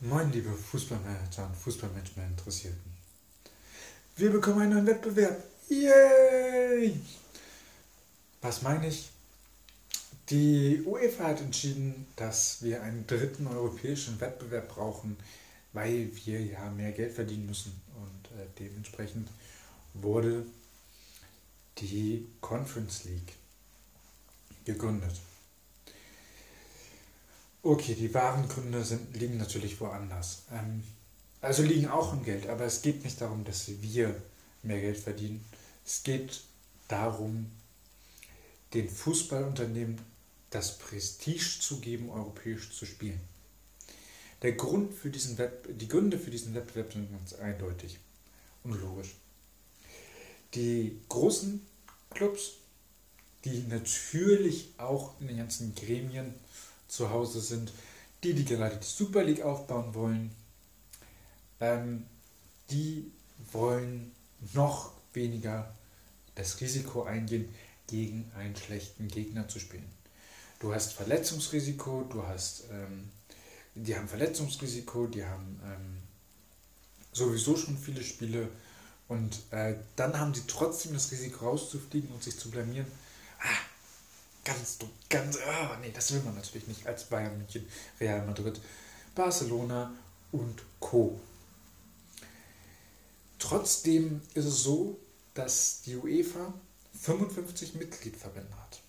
Moin, liebe Fußballmanager und Fußballmanagement Interessierten. Wir bekommen einen neuen Wettbewerb. Yay! Was meine ich? Die UEFA hat entschieden, dass wir einen dritten europäischen Wettbewerb brauchen, weil wir ja mehr Geld verdienen müssen. Und äh, dementsprechend wurde die Conference League gegründet. Okay, die wahren Gründe sind, liegen natürlich woanders. Ähm, also liegen auch im Geld, aber es geht nicht darum, dass wir mehr Geld verdienen. Es geht darum, den Fußballunternehmen das Prestige zu geben, europäisch zu spielen. Der Grund für diesen Wett die Gründe für diesen Wettbewerb sind ganz eindeutig und logisch. Die großen Clubs, die natürlich auch in den ganzen Gremien zu Hause sind, die, die gerade die Super League aufbauen wollen, ähm, die wollen noch weniger das Risiko eingehen, gegen einen schlechten Gegner zu spielen. Du hast Verletzungsrisiko, du hast, ähm, die haben Verletzungsrisiko, die haben ähm, sowieso schon viele Spiele und äh, dann haben sie trotzdem das Risiko rauszufliegen und sich zu blamieren. Ganz dumm, ganz, oh, nee, das will man natürlich nicht als Bayern München, Real Madrid, Barcelona und Co. Trotzdem ist es so, dass die UEFA 55 Mitgliedverbände hat.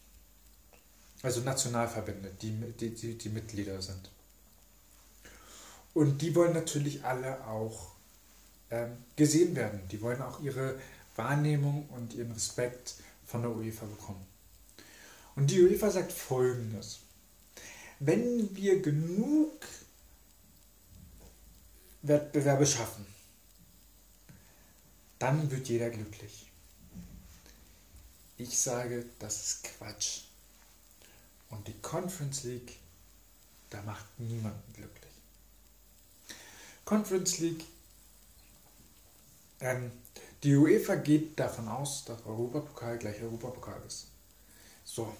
Also Nationalverbände, die, die, die, die Mitglieder sind. Und die wollen natürlich alle auch ähm, gesehen werden. Die wollen auch ihre Wahrnehmung und ihren Respekt von der UEFA bekommen. Und die UEFA sagt folgendes. Wenn wir genug Wettbewerbe schaffen, dann wird jeder glücklich. Ich sage, das ist Quatsch. Und die Conference League, da macht niemanden glücklich. Conference League, ähm, die UEFA geht davon aus, dass Europapokal gleich Europapokal ist. So,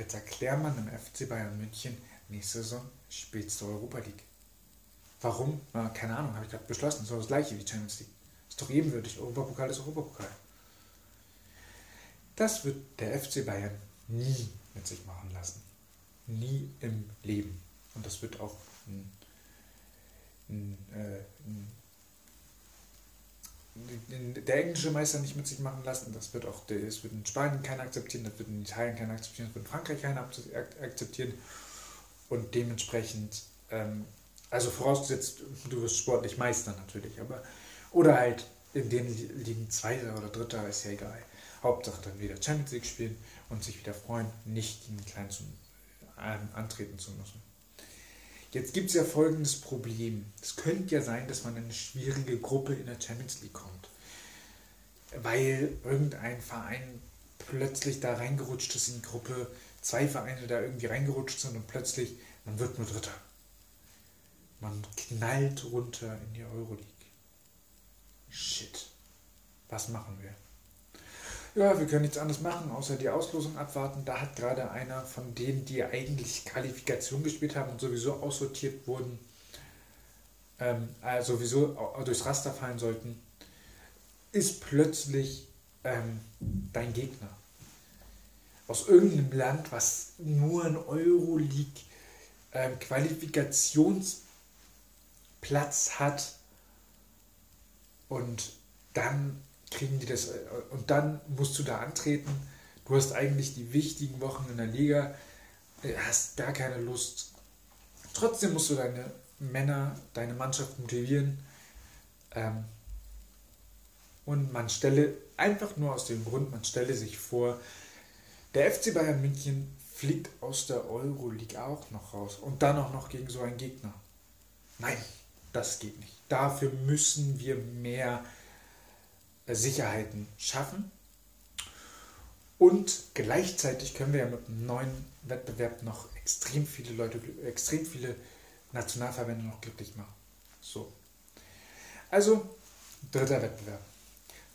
Jetzt erklärt man im FC Bayern München, nächste Saison spielst du Europa League. Warum? Na, keine Ahnung, habe ich gerade beschlossen. So das gleiche wie Champions League. Ist doch ebenwürdig. Europapokal ist Europapokal. Das wird der FC Bayern nie mit sich machen lassen. Nie im Leben. Und das wird auch ein, ein, äh, ein der englische Meister nicht mit sich machen lassen. Das wird auch das wird in Spanien keiner akzeptieren, das wird in Italien keiner akzeptieren, das wird in Frankreich keiner akzeptieren. Und dementsprechend, ähm, also vorausgesetzt, du wirst sportlich Meister natürlich, aber oder halt in den liegen Zweiter oder Dritter, ist ja egal. Hauptsache dann wieder Champions League spielen und sich wieder freuen, nicht gegen Klein zu, ähm, antreten zu müssen. Jetzt gibt es ja folgendes Problem. Es könnte ja sein, dass man in eine schwierige Gruppe in der Champions League kommt, weil irgendein Verein plötzlich da reingerutscht ist in die Gruppe, zwei Vereine da irgendwie reingerutscht sind und plötzlich, man wird nur Dritter. Man knallt runter in die Euroleague. Shit. Was machen wir? Ja, wir können nichts anderes machen, außer die Auslosung abwarten. Da hat gerade einer von denen, die eigentlich Qualifikation gespielt haben und sowieso aussortiert wurden, ähm, also sowieso durchs Raster fallen sollten, ist plötzlich ähm, dein Gegner. Aus irgendeinem Land, was nur ein Euroleague ähm, Qualifikationsplatz hat und dann kriegen die das. Äh, und dann musst du da antreten. Du hast eigentlich die wichtigen Wochen in der Liga, äh, hast gar keine Lust. Trotzdem musst du deine Männer, deine Mannschaft motivieren. Ähm, und man stelle einfach nur aus dem Grund, man stelle sich vor, der FC Bayern München fliegt aus der Euroleague auch noch raus und dann auch noch gegen so einen Gegner. Nein, das geht nicht. Dafür müssen wir mehr Sicherheiten schaffen. Und gleichzeitig können wir ja mit einem neuen Wettbewerb noch extrem viele Leute, extrem viele Nationalverbände noch glücklich machen. So. Also, dritter Wettbewerb.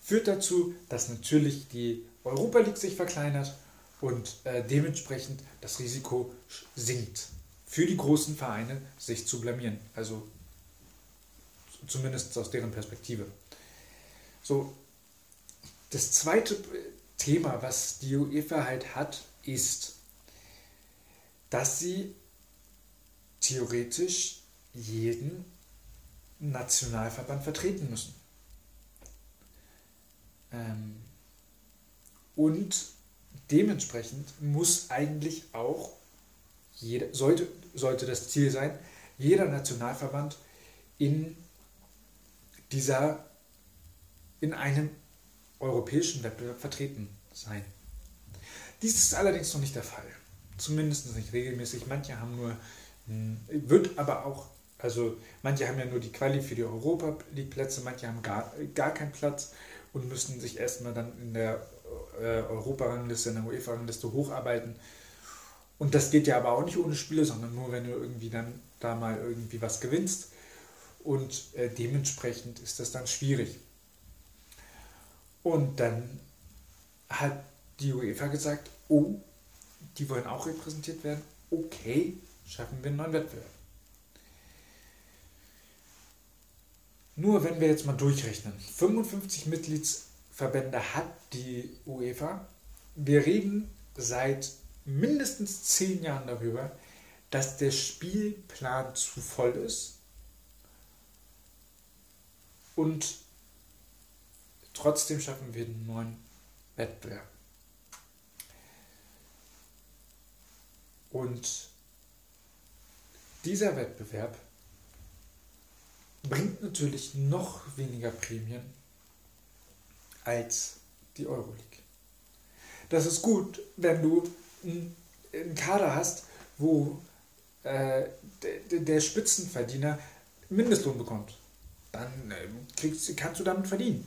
Führt dazu, dass natürlich die Europa League sich verkleinert und äh, dementsprechend das Risiko sinkt. Für die großen Vereine sich zu blamieren. Also zumindest aus deren Perspektive. So, das zweite Thema, was die UEFA halt hat, ist, dass sie theoretisch jeden Nationalverband vertreten müssen. Ähm, und dementsprechend muss eigentlich auch, jeder, sollte, sollte das Ziel sein, jeder Nationalverband in dieser, in einem europäischen Wettbewerb vertreten sein. Dies ist allerdings noch nicht der Fall. Zumindest nicht regelmäßig. Manche haben nur, hm, wird aber auch, also manche haben ja nur die Quali für die Europa League Plätze, manche haben gar, gar keinen Platz und müssen sich erstmal dann in der äh, Europa-Rangliste, in der UEFA-Rangliste hocharbeiten. Und das geht ja aber auch nicht ohne Spiele, sondern nur, wenn du irgendwie dann da mal irgendwie was gewinnst. Und äh, dementsprechend ist das dann schwierig. Und dann hat die UEFA gesagt, oh, die wollen auch repräsentiert werden. Okay, schaffen wir einen neuen Wettbewerb. Nur wenn wir jetzt mal durchrechnen, 55 Mitgliedsverbände hat die UEFA. Wir reden seit mindestens zehn Jahren darüber, dass der Spielplan zu voll ist und trotzdem schaffen wir einen neuen Wettbewerb. Und dieser Wettbewerb bringt natürlich noch weniger Prämien als die Euroleague. Das ist gut, wenn du einen Kader hast, wo äh, der Spitzenverdiener Mindestlohn bekommt. Dann äh, kriegst, kannst du damit verdienen.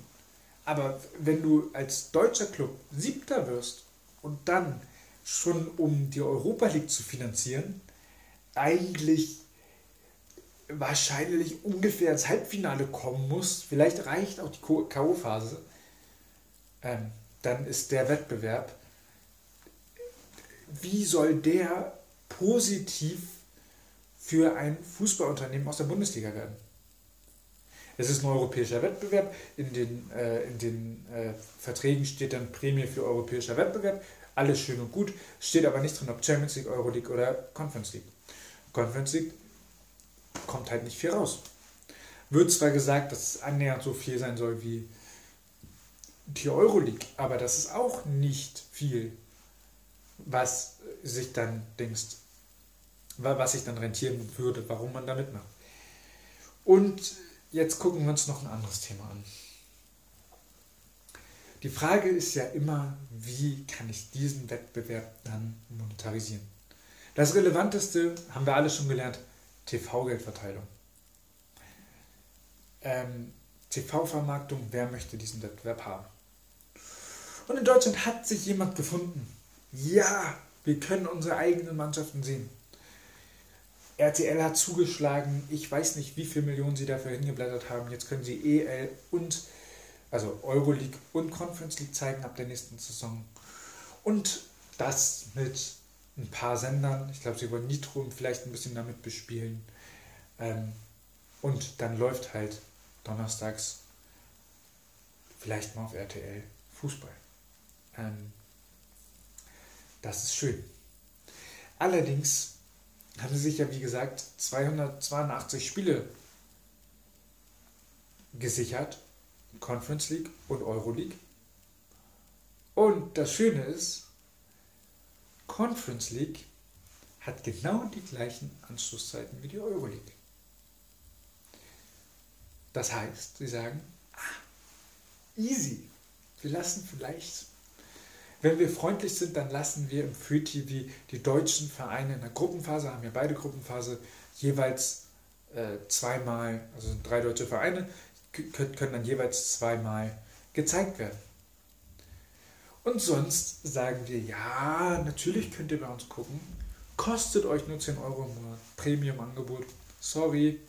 Aber wenn du als deutscher Club Siebter wirst und dann schon um die Europa League zu finanzieren, eigentlich wahrscheinlich ungefähr ins Halbfinale kommen muss, vielleicht reicht auch die K.O.-Phase, ähm, dann ist der Wettbewerb, wie soll der positiv für ein Fußballunternehmen aus der Bundesliga werden? Es ist ein europäischer Wettbewerb. In den, äh, in den äh, Verträgen steht dann Prämie für europäischer Wettbewerb. Alles schön und gut. Steht aber nicht drin, ob Champions League, Euroleague oder Conference League. Conference League kommt halt nicht viel raus. Wird zwar gesagt, dass es annähernd so viel sein soll wie die Euroleague, aber das ist auch nicht viel, was sich dann denkst, was sich dann rentieren würde, warum man da mitmacht. Und jetzt gucken wir uns noch ein anderes Thema an. Die Frage ist ja immer, wie kann ich diesen Wettbewerb dann monetarisieren? Das Relevanteste haben wir alle schon gelernt, TV-Geldverteilung. Ähm, TV-Vermarktung, wer möchte diesen Wettbewerb haben? Und in Deutschland hat sich jemand gefunden. Ja, wir können unsere eigenen Mannschaften sehen. RTL hat zugeschlagen, ich weiß nicht, wie viele Millionen sie dafür hingeblättert haben. Jetzt können sie EL und, also Euroleague und Conference League zeigen ab der nächsten Saison. Und das mit ein paar Sendern. Ich glaube, sie wollen Nitro vielleicht ein bisschen damit bespielen. Ähm, und dann läuft halt donnerstags vielleicht mal auf RTL Fußball. Ähm, das ist schön. Allerdings hatte sich ja, wie gesagt, 282 Spiele gesichert, Conference League und Euroleague. Und das Schöne ist, Conference League hat genau die gleichen Anschlusszeiten wie die Euroleague. Das heißt, sie sagen, ah, easy, wir lassen vielleicht wenn wir freundlich sind, dann lassen wir im Free TV die deutschen Vereine in der Gruppenphase, haben ja beide Gruppenphase, jeweils äh, zweimal, also drei deutsche Vereine, können dann jeweils zweimal gezeigt werden. Und sonst sagen wir, ja, natürlich könnt ihr bei uns gucken, kostet euch nur 10 Euro im Monat, Premium-Angebot, sorry,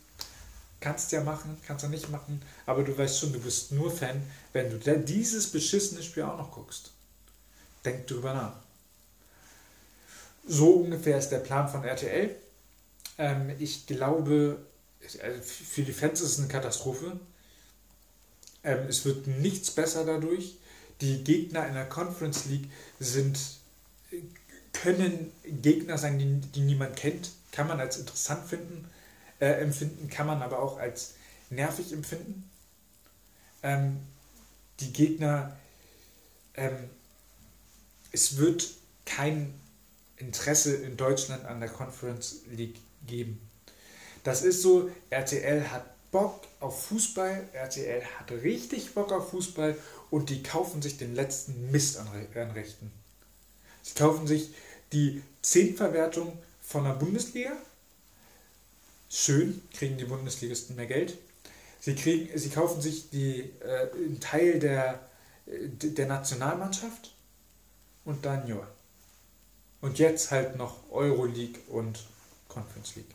kannst ja machen, kannst ja nicht machen, aber du weißt schon, du bist nur Fan, wenn du dieses beschissene Spiel auch noch guckst. Denkt drüber nach. So ungefähr ist der Plan von RTL. Ähm, ich glaube, also für die Fans ist es eine Katastrophe. Ähm, es wird nichts besser dadurch. Die Gegner in der Conference League sind, können Gegner sein, die, die niemand kennt. Kann man als interessant finden, äh, empfinden, kann man aber auch als nervig empfinden. Ähm, die Gegner, ähm, es wird kein Interesse in Deutschland an der Conference League geben. Das ist so, RTL hat Bock auf Fußball, RTL hat richtig Bock auf Fußball und die kaufen sich den letzten Mist an, Rechten. Sie kaufen sich die Zehntverwertung von der Bundesliga. Schön, kriegen die Bundesligisten mehr Geld. Sie, kriegen, sie kaufen sich die, äh, einen Teil der, der Nationalmannschaft und dann ja. Und jetzt halt noch Euroleague und Conference League.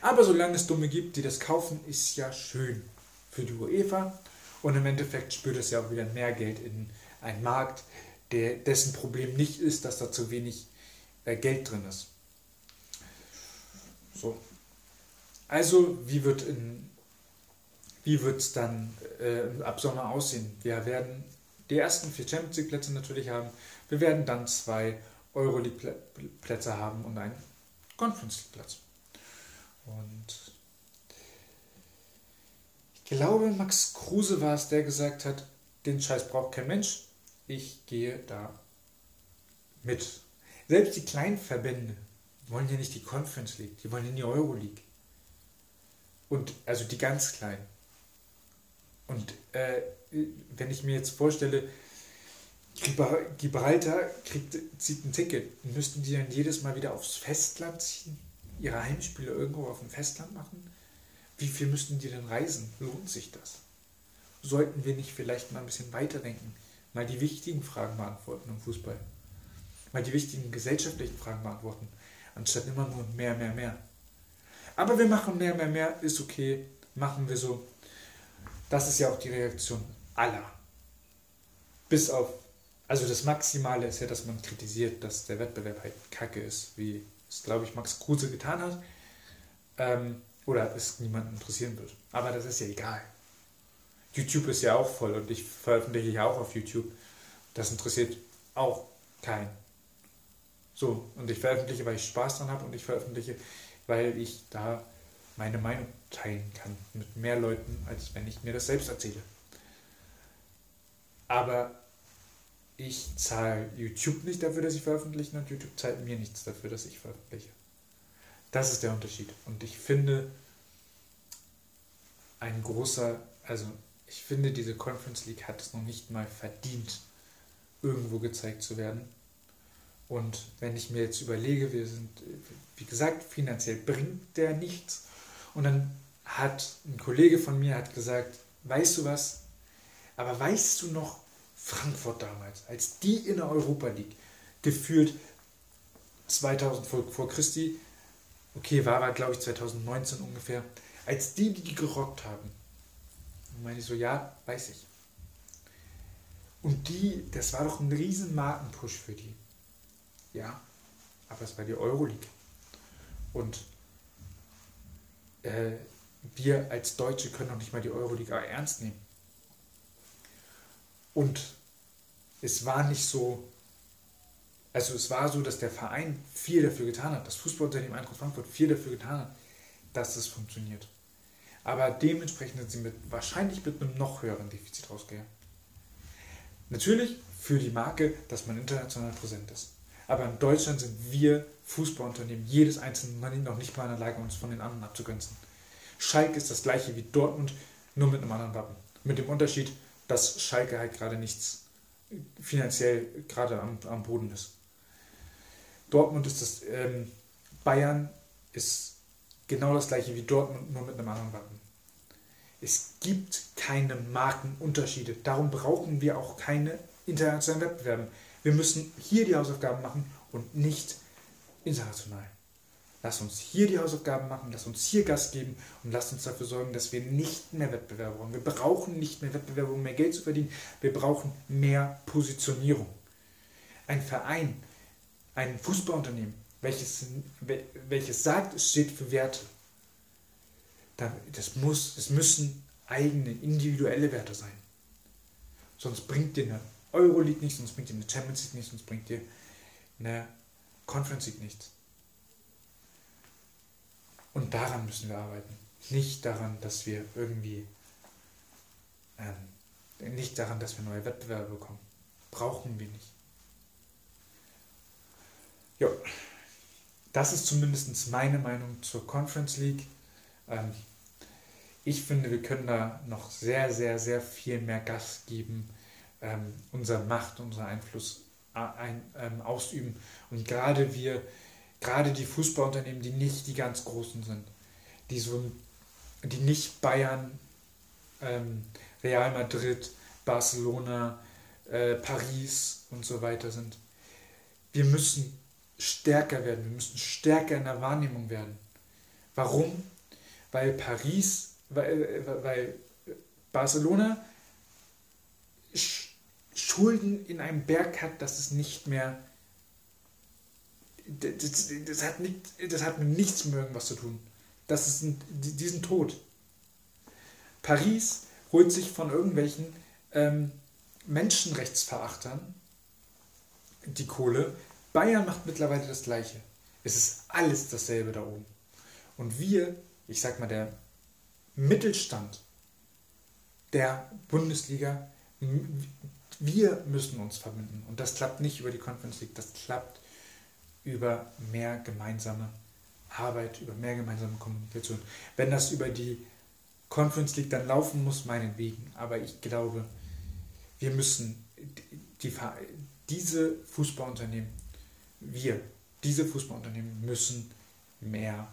Aber solange es Dumme gibt, die das kaufen, ist ja schön für die UEFA. Und im Endeffekt spürt es ja auch wieder mehr Geld in einen Markt, der, dessen Problem nicht ist, dass da zu wenig äh, Geld drin ist. So. Also, wie wird in wie wird es dann äh, ab Sommer aussehen? Wir werden die ersten vier Champions League Plätze natürlich haben. Wir werden dann zwei Euroleague Plätze haben und einen Conference League Platz. Und ich glaube, Max Kruse war es, der gesagt hat, den Scheiß braucht kein Mensch. Ich gehe da mit. Selbst die kleinen Verbände wollen ja nicht die Conference League, die wollen in die Euro League. Und also die ganz kleinen. Und äh, wenn ich mir jetzt vorstelle, Gibraltar kriegt, zieht ein Ticket, müssten die dann jedes Mal wieder aufs Festland ziehen? ihre Heimspiele irgendwo auf dem Festland machen? Wie viel müssten die denn reisen? Lohnt sich das? Sollten wir nicht vielleicht mal ein bisschen weiterdenken? Mal die wichtigen Fragen beantworten im Fußball. Mal die wichtigen gesellschaftlichen Fragen beantworten, anstatt immer nur mehr, mehr, mehr. Aber wir machen mehr, mehr, mehr, ist okay, machen wir so. Das ist ja auch die Reaktion aller. Bis auf, also das Maximale ist ja, dass man kritisiert, dass der Wettbewerb halt kacke ist, wie das glaube ich Max Kruse getan hat, ähm, oder es niemanden interessieren wird. Aber das ist ja egal. YouTube ist ja auch voll und ich veröffentliche ja auch auf YouTube. Das interessiert auch keinen. So, und ich veröffentliche, weil ich Spaß dran habe und ich veröffentliche, weil ich da meine Meinung teilen kann mit mehr Leuten, als wenn ich mir das selbst erzähle. Aber ich zahle YouTube nicht dafür, dass ich veröffentliche und YouTube zahlt mir nichts dafür, dass ich veröffentliche. Das ist der Unterschied. Und ich finde, ein großer, also ich finde, diese Conference League hat es noch nicht mal verdient, irgendwo gezeigt zu werden. Und wenn ich mir jetzt überlege, wir sind, wie gesagt, finanziell bringt der nichts. Und dann hat ein Kollege von mir hat gesagt, weißt du was, aber weißt du noch, Frankfurt damals, als die in der Europa League gefühlt 2000 vor, vor Christi, okay, war er glaube ich 2019 ungefähr, als die die gerockt haben. Meine ich so, ja, weiß ich. Und die, das war doch ein riesen Markenpush für die. Ja, aber es war die Euroleague. Und äh, wir als Deutsche können doch nicht mal die Euroleague ernst nehmen. Und es war nicht so, also es war so, dass der Verein viel dafür getan hat, das Fußballunternehmen Eintracht Frankfurt viel dafür getan hat, dass es funktioniert. Aber dementsprechend sind sie mit, wahrscheinlich mit einem noch höheren Defizit rausgegangen. Natürlich für die Marke, dass man international präsent ist. Aber in Deutschland sind wir Fußballunternehmen, jedes einzelne noch nicht mal in der Lage, uns von den anderen abzugrenzen. Schalke ist das gleiche wie Dortmund, nur mit einem anderen Wappen. Mit dem Unterschied, dass Schalke halt gerade nichts finanziell gerade am, am Boden ist. Dortmund ist das, ähm, Bayern ist genau das gleiche wie Dortmund, nur mit einem anderen Wappen. Es gibt keine Markenunterschiede. Darum brauchen wir auch keine internationalen Wettbewerbe. Wir müssen hier die Hausaufgaben machen und nicht international. Lass uns hier die Hausaufgaben machen, lass uns hier Gas geben und lass uns dafür sorgen, dass wir nicht mehr Wettbewerber brauchen. Wir brauchen nicht mehr Wettbewerber, um mehr Geld zu verdienen. Wir brauchen mehr Positionierung. Ein Verein, ein Fußballunternehmen, welches, welches sagt, es steht für Werte. das muss, es müssen eigene, individuelle Werte sein. Sonst bringt dir eine Euroleague nichts, sonst bringt dir eine Champions League nichts, sonst bringt dir eine Conference League nichts. Und daran müssen wir arbeiten. Nicht daran, dass wir irgendwie, ähm, nicht daran, dass wir neue Wettbewerbe bekommen. Brauchen wir nicht. Ja, das ist zumindest meine Meinung zur Conference League. Ähm, ich finde, wir können da noch sehr, sehr, sehr viel mehr Gas geben, ähm, unsere Macht, unseren Einfluss äh, ein, ähm, ausüben. Und gerade wir, gerade die Fußballunternehmen, die nicht die ganz großen sind, die so, die nicht Bayern, ähm, Real Madrid, Barcelona, äh, Paris und so weiter sind. Wir müssen stärker werden, wir müssen stärker in der Wahrnehmung werden. Warum? Weil Paris, weil, äh, weil Barcelona Schulden in einem Berg hat, dass es nicht mehr. Das, das, hat, nicht, das hat mit nichts mehr irgendwas zu tun. Das ist ein, die sind. Paris holt sich von irgendwelchen ähm, Menschenrechtsverachtern die Kohle, Bayern macht mittlerweile das Gleiche. Es ist alles dasselbe da oben. Und wir, ich sag mal, der Mittelstand der Bundesliga, wir müssen uns verbinden. Und das klappt nicht über die Conference League, das klappt über mehr gemeinsame Arbeit, über mehr gemeinsame Kommunikation. Wenn das über die Conference League dann laufen muss, meinetwegen. Aber ich glaube, wir müssen die, diese Fußballunternehmen wir, diese Fußballunternehmen müssen mehr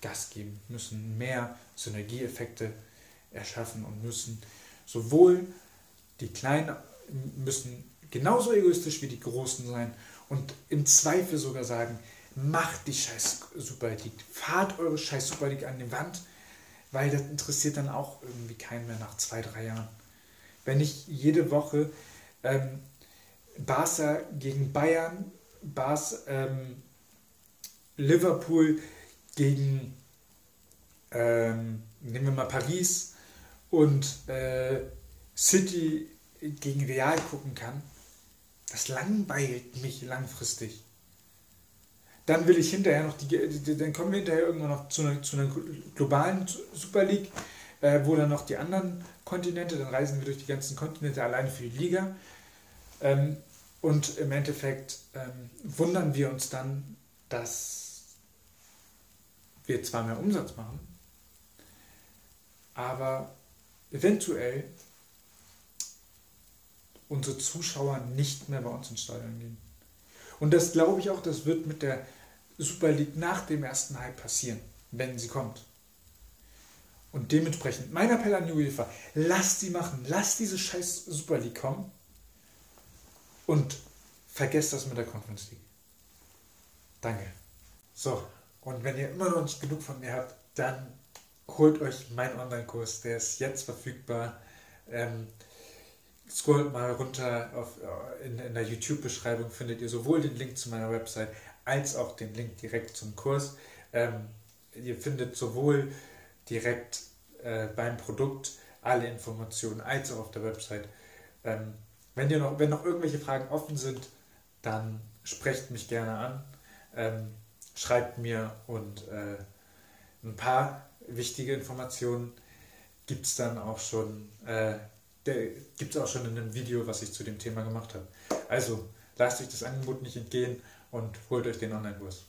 Gas geben, müssen mehr Synergieeffekte erschaffen und müssen sowohl die Kleinen müssen genauso egoistisch wie die Großen sein und im Zweifel sogar sagen, macht die scheiß Super League, fahrt eure scheiß Super League an die Wand, weil das interessiert dann auch irgendwie keinen mehr nach zwei, drei Jahren. Wenn ich jede Woche ähm, Barca gegen Bayern Bas ähm, Liverpool gegen, ähm, nehmen wir mal Paris und äh, City gegen Real gucken kann, das langweilt mich langfristig. Dann will ich hinterher noch die, dann kommen wir hinterher irgendwann noch zu einer, zu einer globalen Super League, äh, wo dann noch die anderen Kontinente, dann reisen wir durch die ganzen Kontinente alleine für die Liga. Ähm, und im Endeffekt ähm, wundern wir uns dann, dass wir zwar mehr Umsatz machen, aber eventuell unsere Zuschauer nicht mehr bei uns ins Stadion gehen. Und das glaube ich auch, das wird mit der Super League nach dem ersten Hype passieren, wenn sie kommt. Und dementsprechend, mein Appell an die UEFA, lasst sie machen, lasst diese scheiß Super League kommen und vergesst das mit der Conference League. Danke. So, und wenn ihr immer noch nicht genug von mir habt, dann holt euch meinen Online-Kurs. Der ist jetzt verfügbar. Ähm, scrollt mal runter auf, äh, in, in der YouTube-Beschreibung, findet ihr sowohl den Link zu meiner Website als auch den Link direkt zum Kurs. Ähm, ihr findet sowohl direkt äh, beim Produkt alle Informationen als auch auf der Website. Ähm, wenn, ihr noch, wenn noch irgendwelche Fragen offen sind, dann sprecht mich gerne an, ähm, schreibt mir und äh, ein paar wichtige Informationen gibt es dann auch schon, äh, gibt es auch schon in einem Video, was ich zu dem Thema gemacht habe. Also lasst euch das Angebot nicht entgehen und holt euch den Online-Kurs.